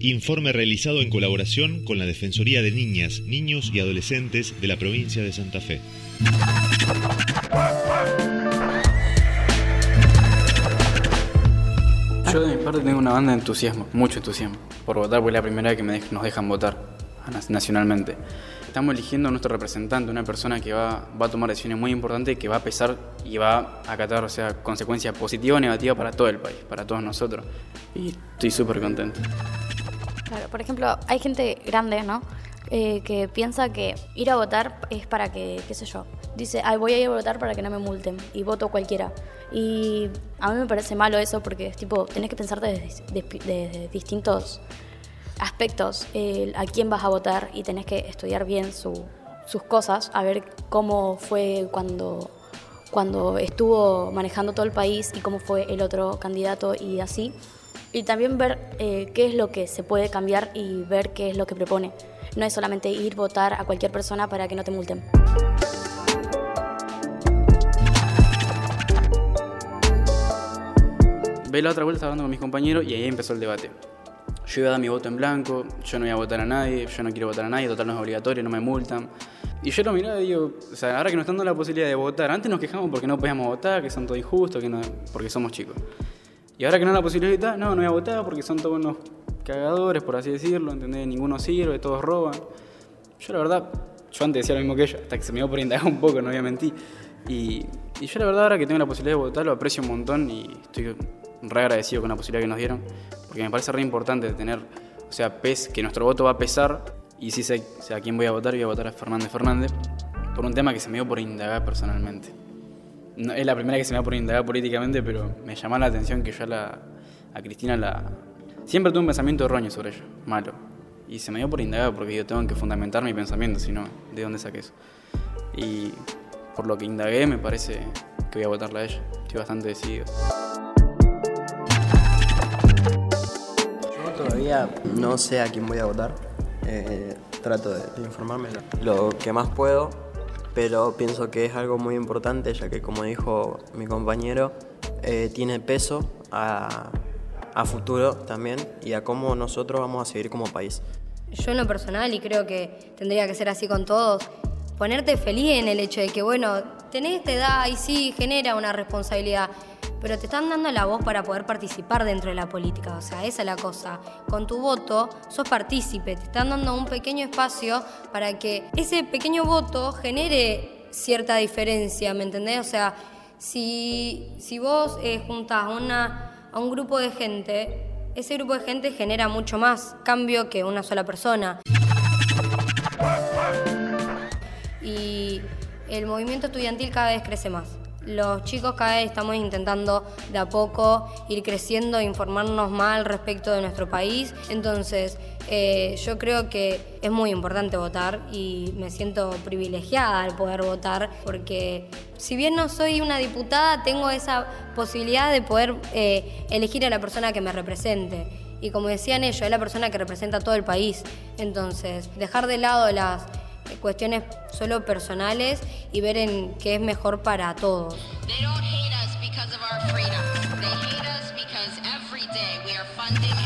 Informe realizado en colaboración con la Defensoría de Niñas, Niños y Adolescentes de la provincia de Santa Fe. Yo de mi parte tengo una banda de entusiasmo, mucho entusiasmo, por votar, porque es la primera vez que nos dejan votar nacionalmente. Estamos eligiendo a nuestro representante, una persona que va, va a tomar decisiones muy importantes, que va a pesar y va a acatar o sea, consecuencias positivas o negativas para todo el país, para todos nosotros. Y estoy súper contento. Claro, por ejemplo, hay gente grande, ¿no? Eh, que piensa que ir a votar es para que, qué sé yo, dice, Ay, voy a ir a votar para que no me multen y voto cualquiera. Y a mí me parece malo eso porque es tipo, tenés que pensar desde, distintos aspectos a quién vas a votar y tenés que estudiar bien sus cosas, a ver cómo fue cuando, cuando estuvo manejando todo el país y cómo fue el otro candidato y así. Y también ver eh, qué es lo que se puede cambiar y ver qué es lo que propone. No es solamente ir a votar a cualquier persona para que no te multen. Ve la otra vuelta hablando con mis compañeros y ahí empezó el debate. Yo iba a dar mi voto en blanco, yo no iba a votar a nadie, yo no quiero votar a nadie, total no es obligatorio, no me multan. Y yo lo miraba y digo, o sea, ahora que nos están dando la posibilidad de votar, antes nos quejamos porque no podíamos votar, que son todo injustos, que no, porque somos chicos. Y ahora que no la posibilidad, no, no voy a votar porque son todos unos cagadores, por así decirlo, ¿entendés? Ninguno sirve, todos roban. Yo la verdad, yo antes decía lo mismo que ellos, hasta que se me dio por indagar un poco, no voy a mentir. Y, y yo la verdad ahora que tengo la posibilidad de votar lo aprecio un montón y estoy re agradecido con la posibilidad que nos dieron, porque me parece re importante tener, o sea, pes, que nuestro voto va a pesar y si sé, a quién voy a votar, voy a votar a Fernández Fernández, por un tema que se me dio por indagar personalmente es la primera que se me da por indagar políticamente, pero me llamó la atención que yo a, la, a Cristina la... Siempre tuve un pensamiento erróneo sobre ella, malo. Y se me dio por indagar porque yo tengo que fundamentar mi pensamiento, si no, ¿de dónde saqué eso? Y por lo que indagué, me parece que voy a votarla a ella. Estoy bastante decidido. Todavía no sé a quién voy a votar. Eh, trato de, de informarme lo que más puedo pero pienso que es algo muy importante ya que como dijo mi compañero, eh, tiene peso a, futuro también y a cómo nosotros vamos a seguir como país. Yo en lo personal, y creo que tendría que ser así con todos, ponerte feliz en el hecho de que, bueno, tenés esta edad y sí genera una responsabilidad, pero te están dando la voz para poder participar dentro de la política. O sea, esa es la cosa. Con tu voto sos partícipe, te están dando un pequeño espacio para que ese pequeño voto genere cierta diferencia, ¿me entendés? O sea, si, si vos eh, juntás una, a un grupo de gente, ese grupo de gente genera mucho más cambio que una sola persona. Y el movimiento estudiantil cada vez crece más los chicos cada vez estamos intentando de a poco ir creciendo, informarnos más respecto de nuestro país. Entonces, eh, yo creo que es muy importante votar y me siento privilegiada al poder votar porque si bien no soy una diputada, tengo esa posibilidad de poder eh, elegir a la persona que me represente. Y como decían ellos, es la persona que representa a todo el país. Entonces, dejar de lado las cuestiones solo personales y ver en qué es mejor para todos. They don't hate us because of our freedom. They hate us because every day we are funding